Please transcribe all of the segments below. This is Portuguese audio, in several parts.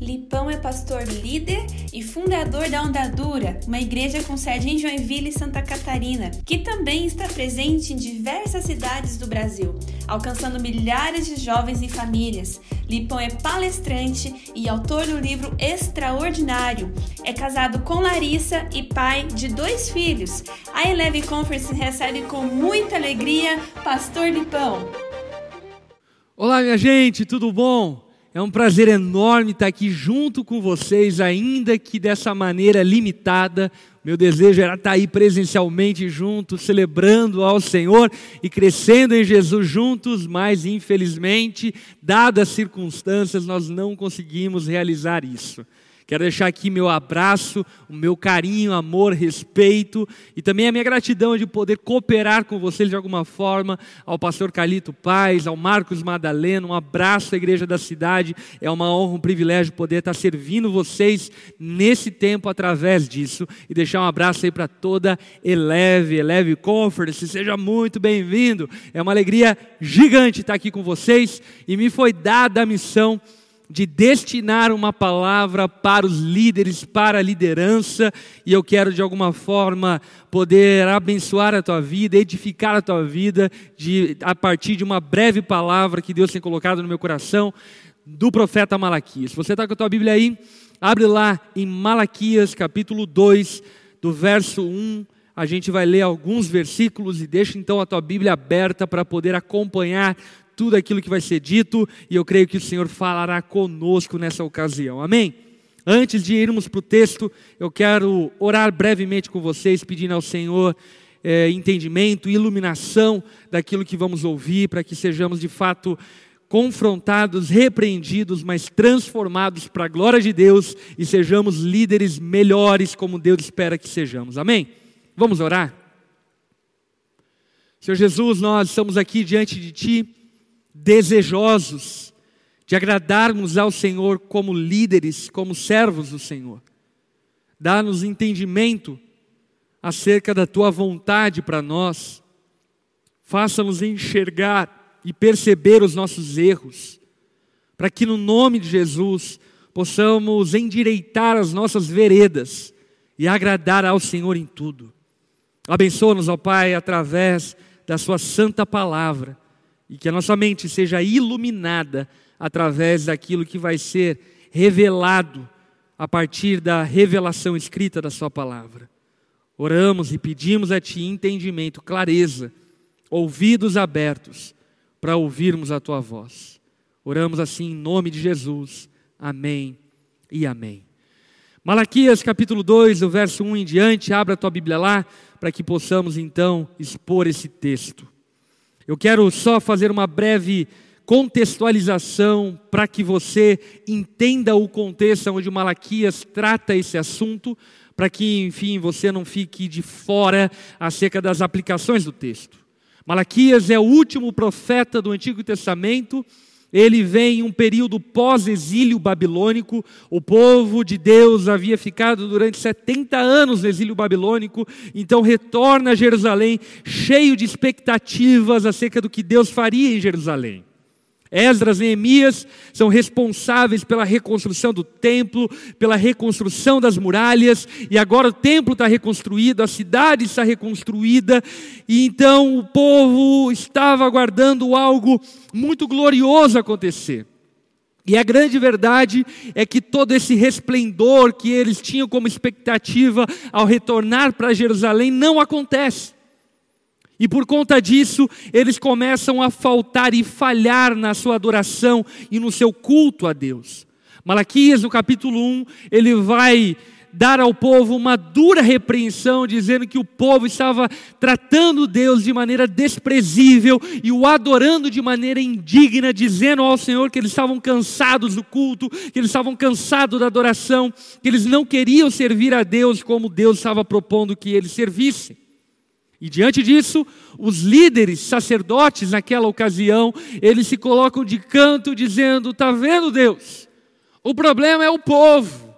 Lipão é pastor líder e fundador da Ondadura, uma igreja com sede em Joinville, Santa Catarina, que também está presente em diversas cidades do Brasil, alcançando milhares de jovens e famílias. Lipão é palestrante e autor do livro Extraordinário. É casado com Larissa e pai de dois filhos. A Eleve Conference recebe com muita alegria Pastor Lipão. Olá, minha gente, tudo bom? É um prazer enorme estar aqui junto com vocês, ainda que dessa maneira limitada. Meu desejo era estar aí presencialmente juntos, celebrando ao Senhor e crescendo em Jesus juntos, mas infelizmente, dadas as circunstâncias, nós não conseguimos realizar isso. Quero deixar aqui meu abraço, o meu carinho, amor, respeito e também a minha gratidão de poder cooperar com vocês de alguma forma, ao pastor Calito Paz, ao Marcos Madalena, um abraço à igreja da cidade. É uma honra, um privilégio poder estar servindo vocês nesse tempo através disso e deixar um abraço aí para toda Eleve, Eleve Conference. Seja muito bem-vindo. É uma alegria gigante estar aqui com vocês e me foi dada a missão de destinar uma palavra para os líderes, para a liderança, e eu quero de alguma forma poder abençoar a tua vida, edificar a tua vida, de, a partir de uma breve palavra que Deus tem colocado no meu coração, do profeta Malaquias. Você está com a tua Bíblia aí, abre lá em Malaquias capítulo 2, do verso 1 a gente vai ler alguns versículos e deixa então a tua Bíblia aberta para poder acompanhar tudo aquilo que vai ser dito, e eu creio que o Senhor falará conosco nessa ocasião. Amém? Antes de irmos para o texto, eu quero orar brevemente com vocês, pedindo ao Senhor é, entendimento, iluminação daquilo que vamos ouvir, para que sejamos de fato confrontados, repreendidos, mas transformados para a glória de Deus e sejamos líderes melhores como Deus espera que sejamos. Amém? Vamos orar? Senhor Jesus, nós estamos aqui diante de Ti desejosos de agradarmos ao Senhor como líderes, como servos do Senhor. Dá-nos entendimento acerca da tua vontade para nós. Faça-nos enxergar e perceber os nossos erros, para que no nome de Jesus possamos endireitar as nossas veredas e agradar ao Senhor em tudo. Abençoa-nos, ó Pai, através da Sua santa palavra e que a nossa mente seja iluminada através daquilo que vai ser revelado a partir da revelação escrita da Sua palavra. Oramos e pedimos a Ti entendimento, clareza, ouvidos abertos para ouvirmos a Tua voz. Oramos assim em nome de Jesus. Amém e amém. Malaquias capítulo 2, do verso 1 em diante, abra a tua Bíblia lá, para que possamos então expor esse texto. Eu quero só fazer uma breve contextualização para que você entenda o contexto onde Malaquias trata esse assunto, para que, enfim, você não fique de fora acerca das aplicações do texto. Malaquias é o último profeta do Antigo Testamento ele vem em um período pós-exílio babilônico. O povo de Deus havia ficado durante 70 anos no exílio babilônico, então retorna a Jerusalém cheio de expectativas acerca do que Deus faria em Jerusalém. Esdras e Neemias são responsáveis pela reconstrução do templo, pela reconstrução das muralhas, e agora o templo está reconstruído, a cidade está reconstruída, e então o povo estava aguardando algo muito glorioso acontecer. E a grande verdade é que todo esse resplendor que eles tinham como expectativa ao retornar para Jerusalém não acontece. E por conta disso, eles começam a faltar e falhar na sua adoração e no seu culto a Deus. Malaquias, no capítulo 1, ele vai dar ao povo uma dura repreensão, dizendo que o povo estava tratando Deus de maneira desprezível e o adorando de maneira indigna, dizendo ao Senhor que eles estavam cansados do culto, que eles estavam cansados da adoração, que eles não queriam servir a Deus como Deus estava propondo que eles servissem. E diante disso, os líderes sacerdotes naquela ocasião, eles se colocam de canto dizendo: "Tá vendo, Deus? O problema é o povo.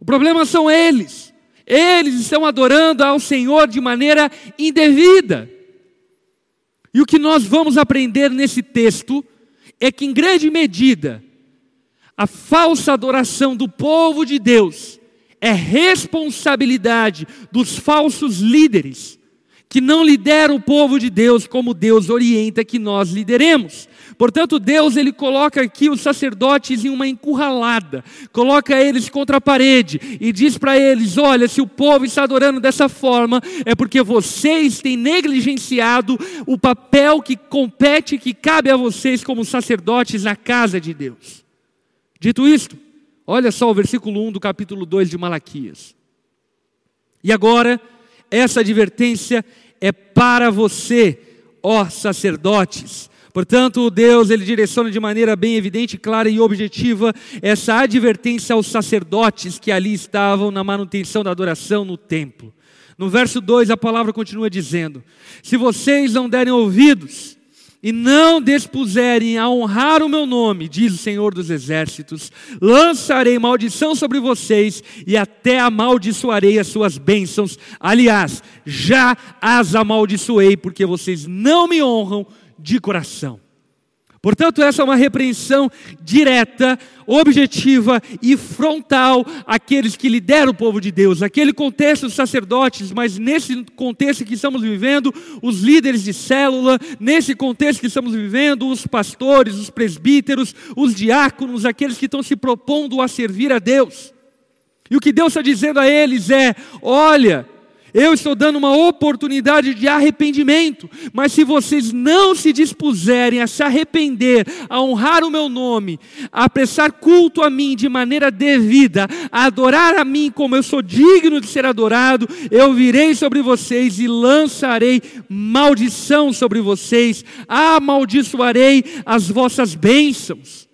O problema são eles. Eles estão adorando ao Senhor de maneira indevida." E o que nós vamos aprender nesse texto é que em grande medida A falsa adoração do povo de Deus é responsabilidade dos falsos líderes que não lideram o povo de Deus como Deus orienta que nós lideremos. Portanto, Deus ele coloca aqui os sacerdotes em uma encurralada, coloca eles contra a parede e diz para eles: "Olha, se o povo está adorando dessa forma, é porque vocês têm negligenciado o papel que compete, que cabe a vocês como sacerdotes na casa de Deus." Dito isto, olha só o versículo 1 do capítulo 2 de Malaquias. E agora, essa advertência é para você, ó sacerdotes. Portanto, Deus ele direciona de maneira bem evidente, clara e objetiva essa advertência aos sacerdotes que ali estavam na manutenção da adoração no templo. No verso 2 a palavra continua dizendo: Se vocês não derem ouvidos e não dispuserem a honrar o meu nome, diz o Senhor dos Exércitos, lançarei maldição sobre vocês e até amaldiçoarei as suas bênçãos. Aliás, já as amaldiçoei, porque vocês não me honram de coração. Portanto, essa é uma repreensão direta, objetiva e frontal àqueles que lideram o povo de Deus. Aquele contexto dos sacerdotes, mas nesse contexto que estamos vivendo, os líderes de célula, nesse contexto que estamos vivendo, os pastores, os presbíteros, os diáconos, aqueles que estão se propondo a servir a Deus. E o que Deus está dizendo a eles é: olha, eu estou dando uma oportunidade de arrependimento, mas se vocês não se dispuserem a se arrepender, a honrar o meu nome, a prestar culto a mim de maneira devida, a adorar a mim como eu sou digno de ser adorado, eu virei sobre vocês e lançarei maldição sobre vocês, amaldiçoarei as vossas bênçãos.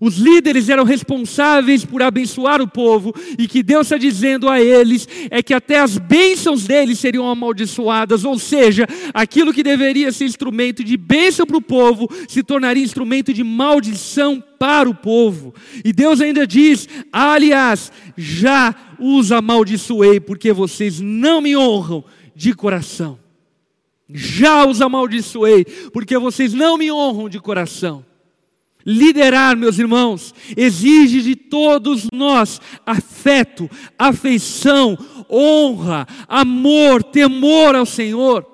Os líderes eram responsáveis por abençoar o povo, e que Deus está dizendo a eles é que até as bênçãos deles seriam amaldiçoadas, ou seja, aquilo que deveria ser instrumento de bênção para o povo se tornaria instrumento de maldição para o povo. E Deus ainda diz: aliás, já os amaldiçoei, porque vocês não me honram de coração. Já os amaldiçoei, porque vocês não me honram de coração. Liderar, meus irmãos, exige de todos nós afeto, afeição, honra, amor, temor ao Senhor.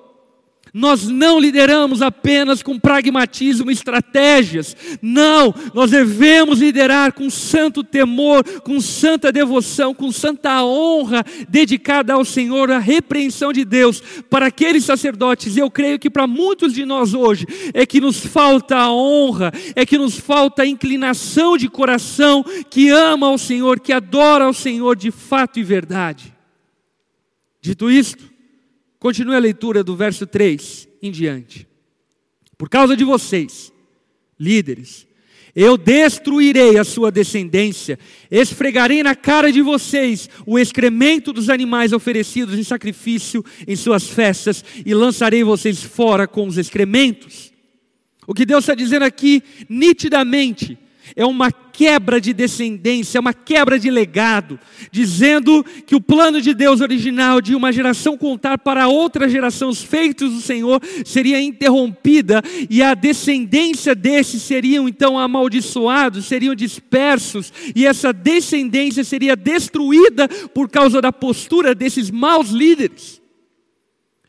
Nós não lideramos apenas com pragmatismo e estratégias. Não, nós devemos liderar com santo temor, com santa devoção, com santa honra dedicada ao Senhor, a repreensão de Deus para aqueles sacerdotes. Eu creio que para muitos de nós hoje é que nos falta a honra, é que nos falta a inclinação de coração que ama ao Senhor, que adora ao Senhor de fato e verdade. Dito isto, Continue a leitura do verso 3 em diante. Por causa de vocês, líderes, eu destruirei a sua descendência, esfregarei na cara de vocês o excremento dos animais oferecidos em sacrifício em suas festas e lançarei vocês fora com os excrementos. O que Deus está dizendo aqui, nitidamente, é uma quebra de descendência, é uma quebra de legado, dizendo que o plano de Deus original de uma geração contar para outra geração os feitos do Senhor seria interrompida e a descendência desses seriam então amaldiçoados, seriam dispersos e essa descendência seria destruída por causa da postura desses maus líderes.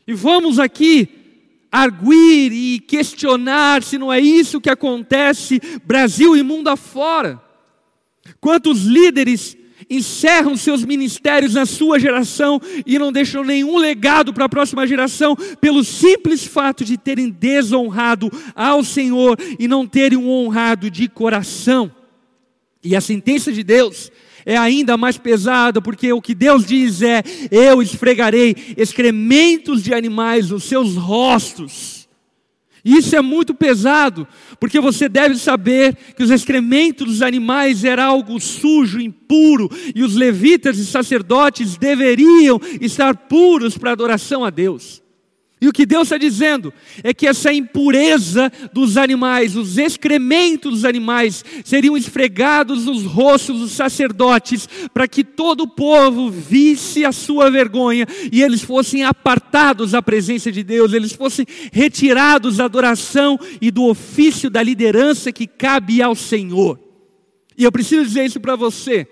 E vamos aqui arguir e questionar se não é isso que acontece Brasil e mundo afora. Quantos líderes encerram seus ministérios na sua geração e não deixam nenhum legado para a próxima geração pelo simples fato de terem desonrado ao Senhor e não terem um honrado de coração. E a sentença de Deus é ainda mais pesada, porque o que Deus diz é: Eu esfregarei excrementos de animais nos seus rostos. Isso é muito pesado, porque você deve saber que os excrementos dos animais era algo sujo, impuro, e os levitas e sacerdotes deveriam estar puros para adoração a Deus. E o que Deus está dizendo é que essa impureza dos animais, os excrementos dos animais, seriam esfregados nos rostos dos sacerdotes, para que todo o povo visse a sua vergonha e eles fossem apartados da presença de Deus, eles fossem retirados da adoração e do ofício da liderança que cabe ao Senhor. E eu preciso dizer isso para você,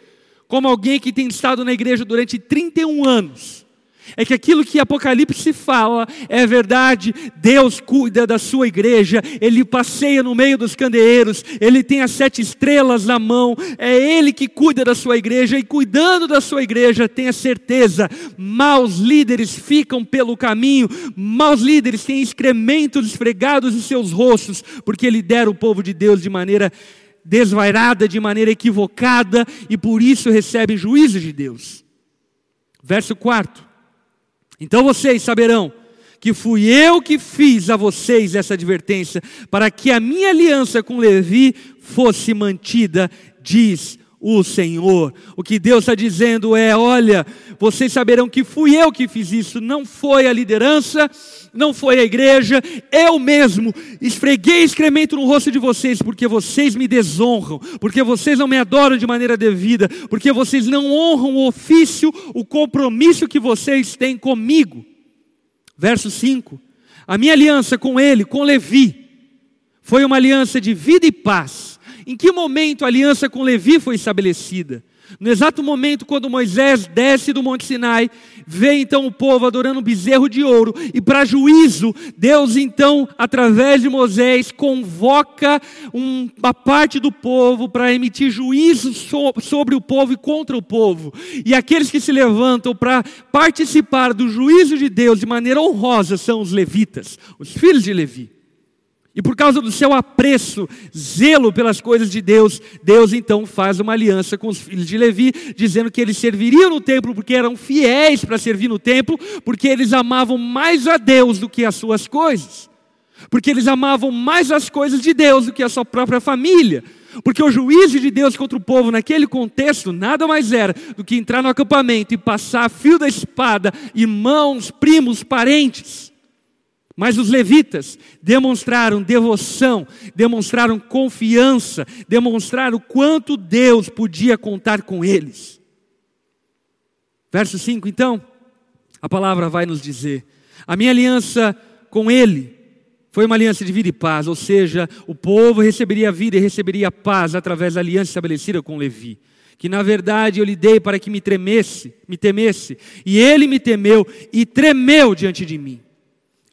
como alguém que tem estado na igreja durante 31 anos é que aquilo que Apocalipse fala é verdade, Deus cuida da sua igreja, Ele passeia no meio dos candeeiros, Ele tem as sete estrelas na mão, é Ele que cuida da sua igreja, e cuidando da sua igreja, tenha certeza, maus líderes ficam pelo caminho, maus líderes têm excrementos esfregados em seus rostos, porque lidera o povo de Deus de maneira desvairada, de maneira equivocada, e por isso recebem juízo de Deus. Verso 4. Então vocês saberão que fui eu que fiz a vocês essa advertência, para que a minha aliança com Levi fosse mantida, diz o Senhor. O que Deus está dizendo é: olha, vocês saberão que fui eu que fiz isso, não foi a liderança, não foi a igreja, eu mesmo esfreguei excremento no rosto de vocês, porque vocês me desonram, porque vocês não me adoram de maneira devida, porque vocês não honram o ofício, o compromisso que vocês têm comigo. Verso 5: A minha aliança com ele, com Levi, foi uma aliança de vida e paz em que momento a aliança com Levi foi estabelecida? No exato momento quando Moisés desce do Monte Sinai, vê então o povo adorando um bezerro de ouro, e para juízo, Deus então, através de Moisés, convoca uma parte do povo para emitir juízo sobre o povo e contra o povo. E aqueles que se levantam para participar do juízo de Deus de maneira honrosa são os levitas, os filhos de Levi. E por causa do seu apreço, zelo pelas coisas de Deus, Deus então faz uma aliança com os filhos de Levi, dizendo que eles serviriam no templo porque eram fiéis para servir no templo, porque eles amavam mais a Deus do que as suas coisas, porque eles amavam mais as coisas de Deus do que a sua própria família. Porque o juízo de Deus contra o povo naquele contexto nada mais era do que entrar no acampamento e passar fio da espada, irmãos, primos, parentes. Mas os levitas demonstraram devoção, demonstraram confiança, demonstraram quanto Deus podia contar com eles. Verso 5, então, a palavra vai nos dizer: a minha aliança com ele foi uma aliança de vida e paz, ou seja, o povo receberia vida e receberia paz através da aliança estabelecida com Levi. Que na verdade eu lhe dei para que me tremesse, me temesse, e ele me temeu e tremeu diante de mim.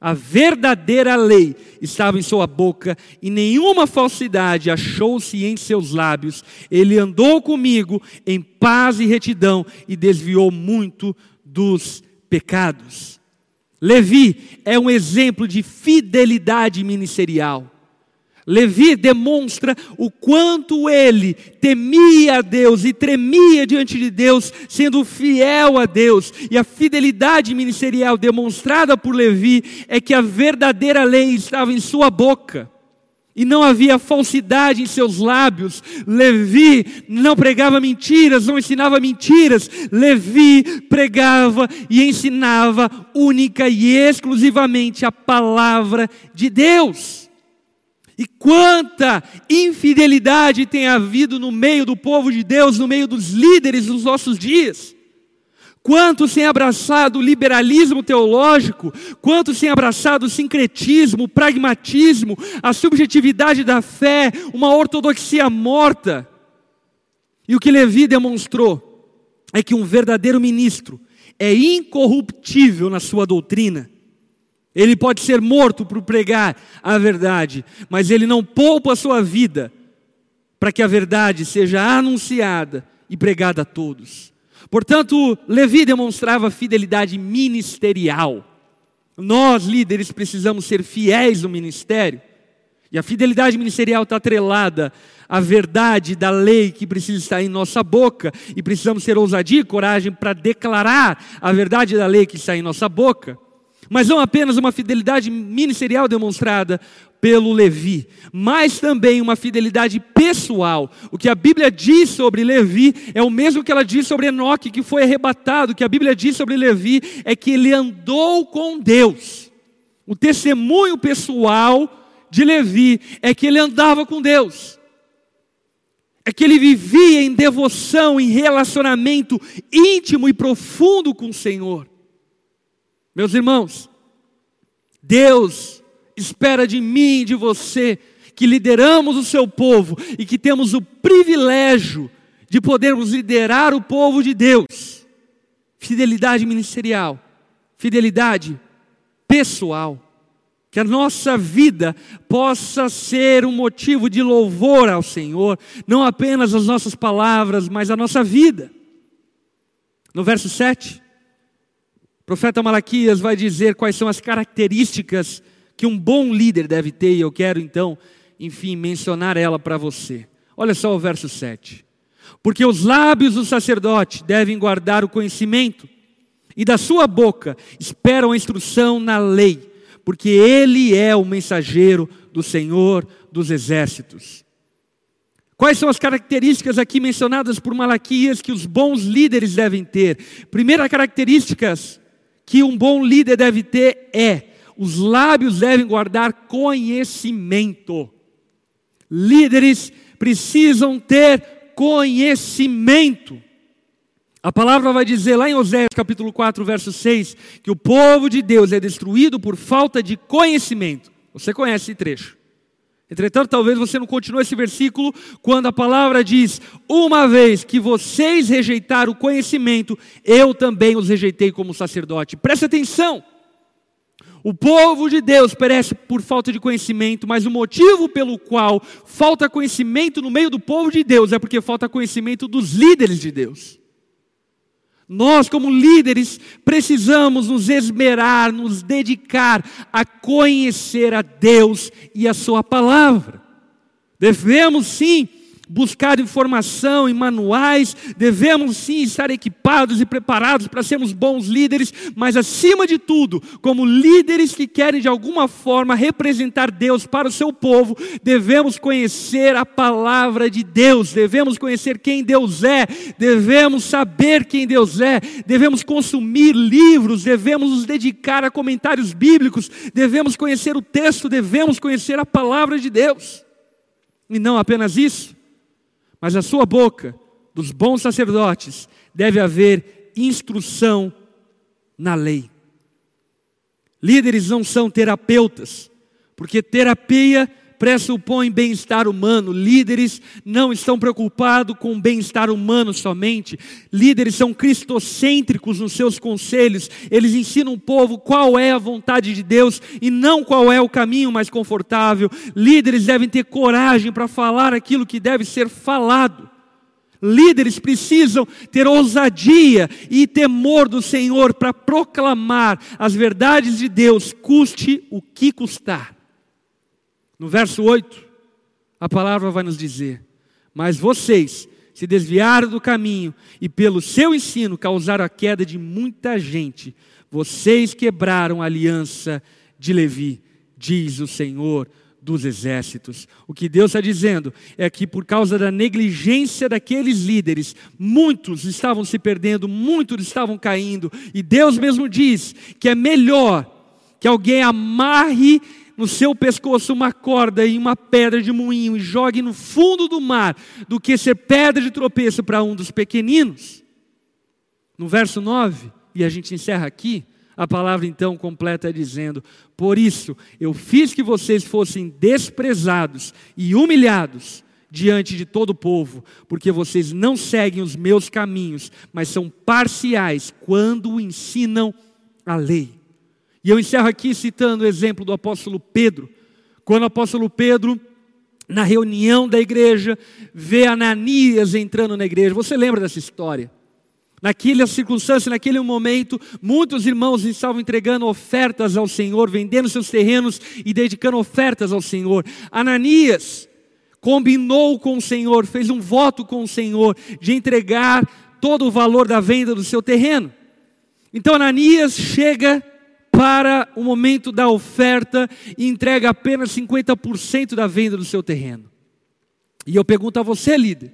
A verdadeira lei estava em sua boca e nenhuma falsidade achou-se em seus lábios. Ele andou comigo em paz e retidão e desviou muito dos pecados. Levi é um exemplo de fidelidade ministerial. Levi demonstra o quanto ele temia a Deus e tremia diante de Deus, sendo fiel a Deus. E a fidelidade ministerial demonstrada por Levi é que a verdadeira lei estava em sua boca. E não havia falsidade em seus lábios. Levi não pregava mentiras, não ensinava mentiras. Levi pregava e ensinava única e exclusivamente a palavra de Deus. E quanta infidelidade tem havido no meio do povo de Deus, no meio dos líderes dos nossos dias. Quantos têm abraçado o liberalismo teológico, quantos têm abraçado o sincretismo, o pragmatismo, a subjetividade da fé, uma ortodoxia morta. E o que Levi demonstrou é que um verdadeiro ministro é incorruptível na sua doutrina ele pode ser morto por pregar a verdade, mas ele não poupa a sua vida para que a verdade seja anunciada e pregada a todos. Portanto, Levi demonstrava fidelidade ministerial. Nós, líderes, precisamos ser fiéis no ministério. E a fidelidade ministerial está atrelada à verdade da lei que precisa estar em nossa boca. E precisamos ter ousadia e coragem para declarar a verdade da lei que está em nossa boca. Mas não apenas uma fidelidade ministerial demonstrada pelo Levi, mas também uma fidelidade pessoal. O que a Bíblia diz sobre Levi é o mesmo que ela diz sobre Enoque, que foi arrebatado. O que a Bíblia diz sobre Levi é que ele andou com Deus. O testemunho pessoal de Levi é que ele andava com Deus. É que ele vivia em devoção, em relacionamento íntimo e profundo com o Senhor. Meus irmãos, Deus espera de mim e de você que lideramos o seu povo e que temos o privilégio de podermos liderar o povo de Deus. Fidelidade ministerial, fidelidade pessoal. Que a nossa vida possa ser um motivo de louvor ao Senhor, não apenas as nossas palavras, mas a nossa vida. No verso 7, o profeta Malaquias vai dizer quais são as características que um bom líder deve ter, e eu quero então, enfim, mencionar ela para você. Olha só o verso 7. Porque os lábios do sacerdote devem guardar o conhecimento, e da sua boca esperam a instrução na lei, porque ele é o mensageiro do Senhor dos exércitos. Quais são as características aqui mencionadas por Malaquias que os bons líderes devem ter? Primeira característica que um bom líder deve ter é: os lábios devem guardar conhecimento. Líderes precisam ter conhecimento. A palavra vai dizer lá em Oséias capítulo 4, verso 6, que o povo de Deus é destruído por falta de conhecimento. Você conhece esse trecho. Entretanto, talvez você não continue esse versículo quando a palavra diz: Uma vez que vocês rejeitaram o conhecimento, eu também os rejeitei como sacerdote. Preste atenção. O povo de Deus perece por falta de conhecimento, mas o motivo pelo qual falta conhecimento no meio do povo de Deus é porque falta conhecimento dos líderes de Deus. Nós, como líderes, precisamos nos esmerar, nos dedicar a conhecer a Deus e a Sua palavra. Devemos sim buscar informação em manuais, devemos sim estar equipados e preparados para sermos bons líderes, mas acima de tudo, como líderes que querem de alguma forma representar Deus para o seu povo, devemos conhecer a palavra de Deus, devemos conhecer quem Deus é, devemos saber quem Deus é, devemos consumir livros, devemos nos dedicar a comentários bíblicos, devemos conhecer o texto, devemos conhecer a palavra de Deus. E não apenas isso, mas na sua boca, dos bons sacerdotes, deve haver instrução na lei. Líderes não são terapeutas, porque terapia pressupõe bem-estar humano. Líderes não estão preocupados com o bem-estar humano somente. Líderes são cristocêntricos nos seus conselhos. Eles ensinam o povo qual é a vontade de Deus e não qual é o caminho mais confortável. Líderes devem ter coragem para falar aquilo que deve ser falado. Líderes precisam ter ousadia e temor do Senhor para proclamar as verdades de Deus, custe o que custar. No verso 8, a palavra vai nos dizer: Mas vocês se desviaram do caminho e, pelo seu ensino, causaram a queda de muita gente. Vocês quebraram a aliança de Levi, diz o Senhor dos exércitos. O que Deus está dizendo é que, por causa da negligência daqueles líderes, muitos estavam se perdendo, muitos estavam caindo, e Deus mesmo diz que é melhor que alguém amarre no seu pescoço uma corda e uma pedra de moinho e jogue no fundo do mar, do que ser pedra de tropeço para um dos pequeninos. No verso 9, e a gente encerra aqui, a palavra então completa dizendo: Por isso eu fiz que vocês fossem desprezados e humilhados diante de todo o povo, porque vocês não seguem os meus caminhos, mas são parciais quando ensinam a lei. E eu encerro aqui citando o exemplo do apóstolo Pedro. Quando o apóstolo Pedro, na reunião da igreja, vê Ananias entrando na igreja. Você lembra dessa história? Naquela circunstância, naquele momento, muitos irmãos estavam entregando ofertas ao Senhor, vendendo seus terrenos e dedicando ofertas ao Senhor. Ananias combinou com o Senhor, fez um voto com o Senhor de entregar todo o valor da venda do seu terreno. Então Ananias chega para o momento da oferta e entrega apenas 50% da venda do seu terreno. E eu pergunto a você, líder: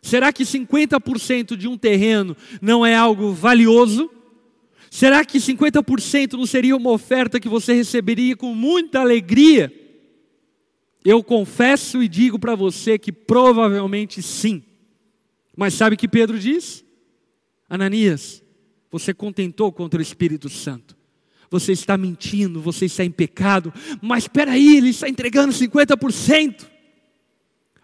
será que 50% de um terreno não é algo valioso? Será que 50% não seria uma oferta que você receberia com muita alegria? Eu confesso e digo para você que provavelmente sim. Mas sabe o que Pedro diz? Ananias, você contentou contra o Espírito Santo. Você está mentindo, você está em pecado, mas espera aí, ele está entregando 50%.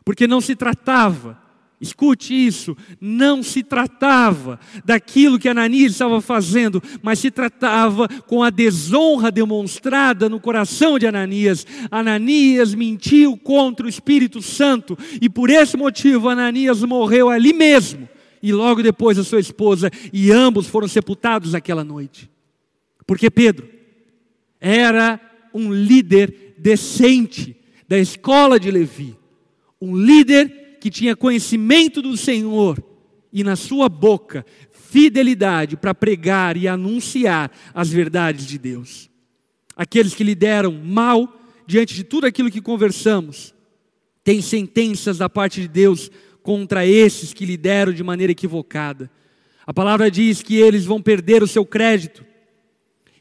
Porque não se tratava Escute isso, não se tratava daquilo que Ananias estava fazendo, mas se tratava com a desonra demonstrada no coração de Ananias. Ananias mentiu contra o Espírito Santo e por esse motivo Ananias morreu ali mesmo e logo depois a sua esposa e ambos foram sepultados aquela noite. Porque Pedro era um líder decente da escola de Levi, um líder que tinha conhecimento do Senhor e na sua boca fidelidade para pregar e anunciar as verdades de Deus. Aqueles que lideram mal diante de tudo aquilo que conversamos, têm sentenças da parte de Deus contra esses que lideram de maneira equivocada. A palavra diz que eles vão perder o seu crédito,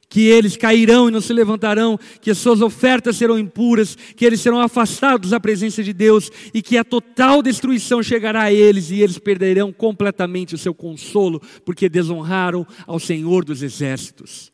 que eles cairão e não se levantarão, que as suas ofertas serão impuras, que eles serão afastados da presença de Deus e que a total destruição chegará a eles e eles perderão completamente o seu consolo, porque desonraram ao Senhor dos exércitos.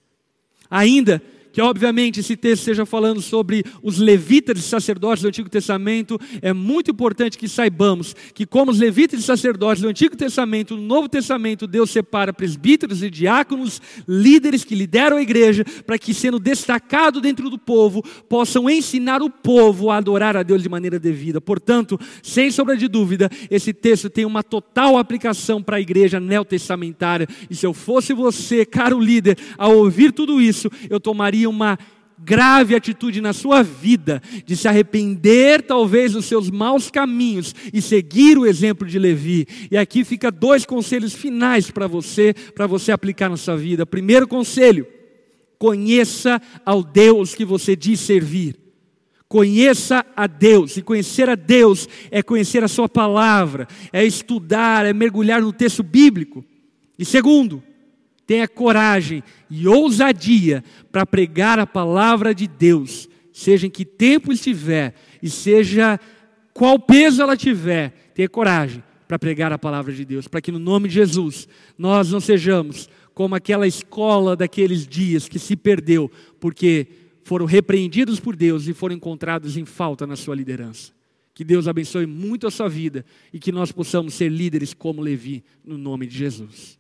Ainda que obviamente esse texto esteja falando sobre os levitas e sacerdotes do Antigo Testamento, é muito importante que saibamos que, como os levitas e sacerdotes do Antigo Testamento, no Novo Testamento, Deus separa presbíteros e diáconos, líderes que lideram a igreja, para que, sendo destacado dentro do povo, possam ensinar o povo a adorar a Deus de maneira devida. Portanto, sem sombra de dúvida, esse texto tem uma total aplicação para a igreja neotestamentária. E se eu fosse você, caro líder, ao ouvir tudo isso, eu tomaria uma grave atitude na sua vida de se arrepender talvez dos seus maus caminhos e seguir o exemplo de Levi. E aqui fica dois conselhos finais para você, para você aplicar na sua vida. Primeiro conselho: conheça ao Deus que você diz servir. Conheça a Deus, e conhecer a Deus é conhecer a Sua palavra, é estudar, é mergulhar no texto bíblico. E segundo, tenha coragem e ousadia para pregar a palavra de Deus, seja em que tempo estiver e seja qual peso ela tiver, tenha coragem para pregar a palavra de Deus, para que no nome de Jesus nós não sejamos como aquela escola daqueles dias que se perdeu porque foram repreendidos por Deus e foram encontrados em falta na sua liderança. Que Deus abençoe muito a sua vida e que nós possamos ser líderes como Levi, no nome de Jesus.